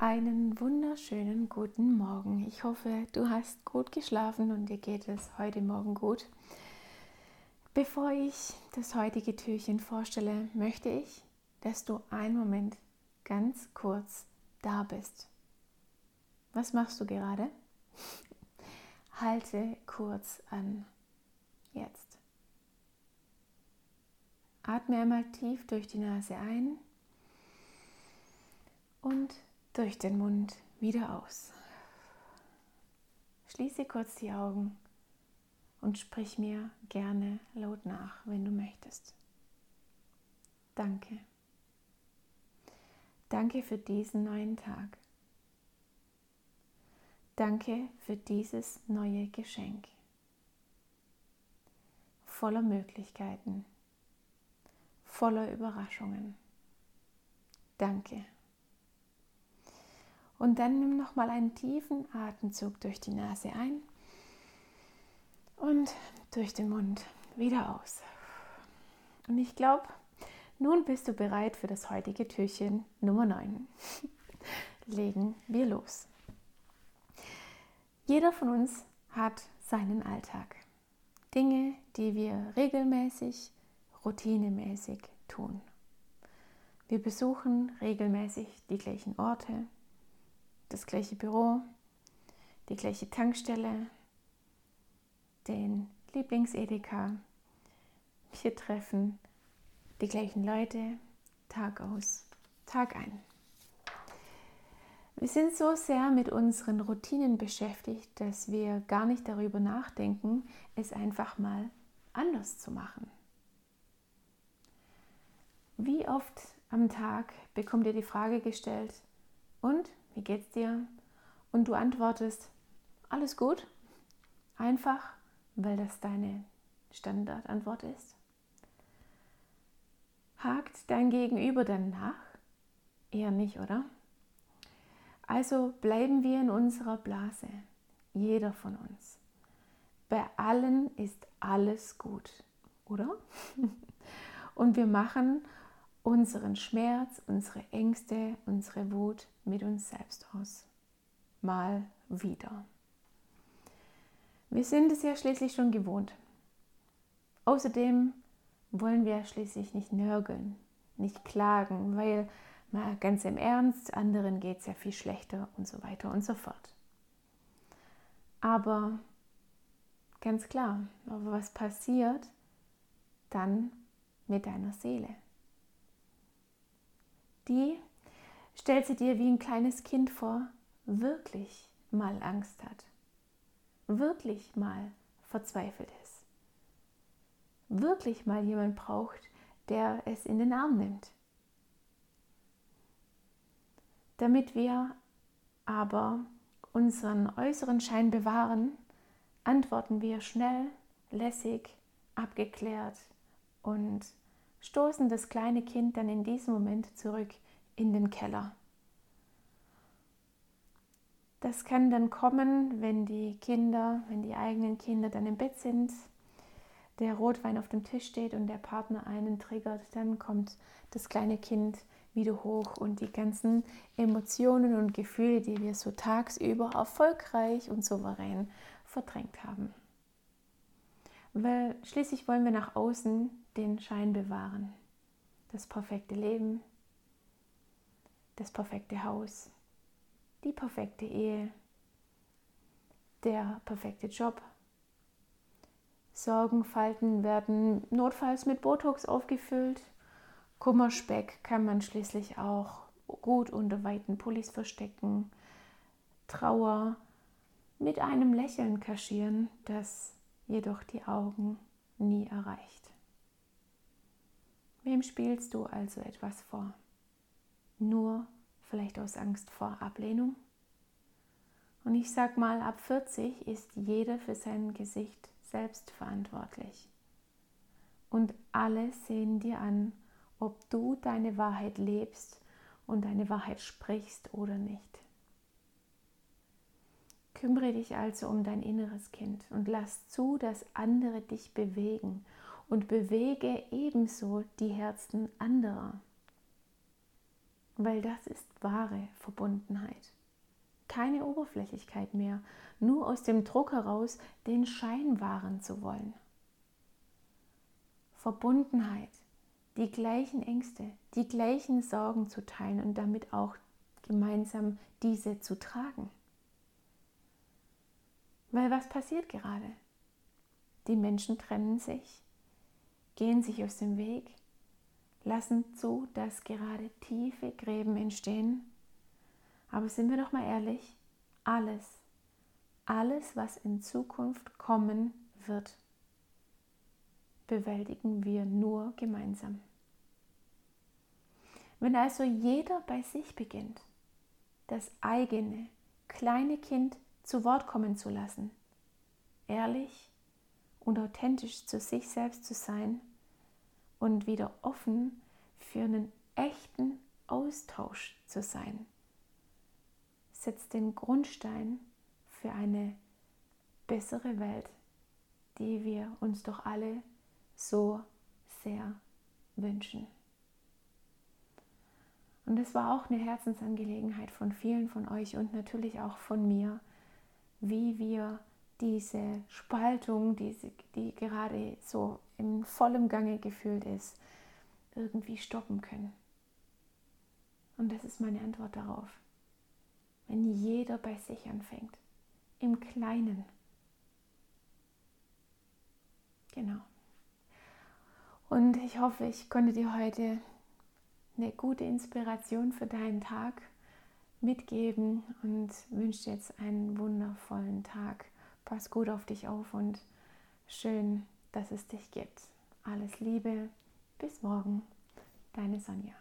Einen wunderschönen guten Morgen. Ich hoffe, du hast gut geschlafen und dir geht es heute Morgen gut. Bevor ich das heutige Türchen vorstelle, möchte ich, dass du einen Moment ganz kurz da bist. Was machst du gerade? Halte kurz an. Jetzt. Atme einmal tief durch die Nase ein und durch den Mund wieder aus. Schließe kurz die Augen und sprich mir gerne laut nach, wenn du möchtest. Danke. Danke für diesen neuen Tag. Danke für dieses neue Geschenk. Voller Möglichkeiten, voller Überraschungen. Danke. Und dann nimm noch mal einen tiefen Atemzug durch die Nase ein und durch den Mund wieder aus. Und ich glaube, nun bist du bereit für das heutige Türchen Nummer 9. Legen wir los. Jeder von uns hat seinen Alltag. Dinge, die wir regelmäßig, routinemäßig tun. Wir besuchen regelmäßig die gleichen Orte, das gleiche Büro, die gleiche Tankstelle, den Lieblingsedeka. Wir treffen die gleichen Leute Tag aus, Tag ein. Wir sind so sehr mit unseren Routinen beschäftigt, dass wir gar nicht darüber nachdenken, es einfach mal anders zu machen. Wie oft am Tag bekommt ihr die Frage gestellt, und wie geht's dir? Und du antwortest, alles gut, einfach, weil das deine Standardantwort ist. Hakt dein Gegenüber dann nach? Eher nicht, oder? Also bleiben wir in unserer Blase, jeder von uns. Bei allen ist alles gut, oder? Und wir machen unseren Schmerz, unsere Ängste, unsere Wut mit uns selbst aus. Mal wieder. Wir sind es ja schließlich schon gewohnt. Außerdem wollen wir schließlich nicht nörgeln, nicht klagen, weil mal ganz im Ernst, anderen geht es ja viel schlechter und so weiter und so fort. Aber ganz klar, aber was passiert dann mit deiner Seele? Die, stellt sie dir wie ein kleines Kind vor, wirklich mal Angst hat, wirklich mal verzweifelt ist, wirklich mal jemand braucht, der es in den Arm nimmt. Damit wir aber unseren äußeren Schein bewahren, antworten wir schnell, lässig, abgeklärt und stoßen das kleine Kind dann in diesem Moment zurück in den Keller. Das kann dann kommen, wenn die Kinder, wenn die eigenen Kinder dann im Bett sind, der Rotwein auf dem Tisch steht und der Partner einen triggert, dann kommt das kleine Kind wieder hoch und die ganzen Emotionen und Gefühle, die wir so tagsüber erfolgreich und souverän verdrängt haben. Weil schließlich wollen wir nach außen den Schein bewahren. Das perfekte Leben, das perfekte Haus, die perfekte Ehe, der perfekte Job. Sorgenfalten werden notfalls mit Botox aufgefüllt. Kummerspeck kann man schließlich auch gut unter weiten Pullis verstecken. Trauer mit einem Lächeln kaschieren, das jedoch die Augen nie erreicht. Wem spielst du also etwas vor? Nur vielleicht aus Angst vor Ablehnung? Und ich sag mal, ab 40 ist jeder für sein Gesicht selbst verantwortlich. Und alle sehen dir an, ob du deine Wahrheit lebst und deine Wahrheit sprichst oder nicht. Kümmere dich also um dein inneres Kind und lass zu, dass andere dich bewegen und bewege ebenso die Herzen anderer. weil das ist wahre Verbundenheit. Keine Oberflächlichkeit mehr, nur aus dem Druck heraus den Schein wahren zu wollen. Verbundenheit, die gleichen Ängste, die gleichen Sorgen zu teilen und damit auch gemeinsam diese zu tragen. Weil was passiert gerade? Die Menschen trennen sich, gehen sich aus dem Weg, lassen zu, dass gerade tiefe Gräben entstehen. Aber sind wir doch mal ehrlich, alles, alles, was in Zukunft kommen wird, bewältigen wir nur gemeinsam. Wenn also jeder bei sich beginnt, das eigene kleine Kind zu Wort kommen zu lassen, ehrlich und authentisch zu sich selbst zu sein und wieder offen für einen echten Austausch zu sein, setzt den Grundstein für eine bessere Welt, die wir uns doch alle so sehr wünschen. Und es war auch eine Herzensangelegenheit von vielen von euch und natürlich auch von mir, wie wir diese Spaltung, die, die gerade so in vollem Gange gefühlt ist, irgendwie stoppen können. Und das ist meine Antwort darauf. Wenn jeder bei sich anfängt, im Kleinen. Genau. Und ich hoffe, ich konnte dir heute eine gute Inspiration für deinen Tag mitgeben und wünsche dir jetzt einen wundervollen Tag. Pass gut auf dich auf und schön, dass es dich gibt. Alles Liebe, bis morgen, deine Sonja.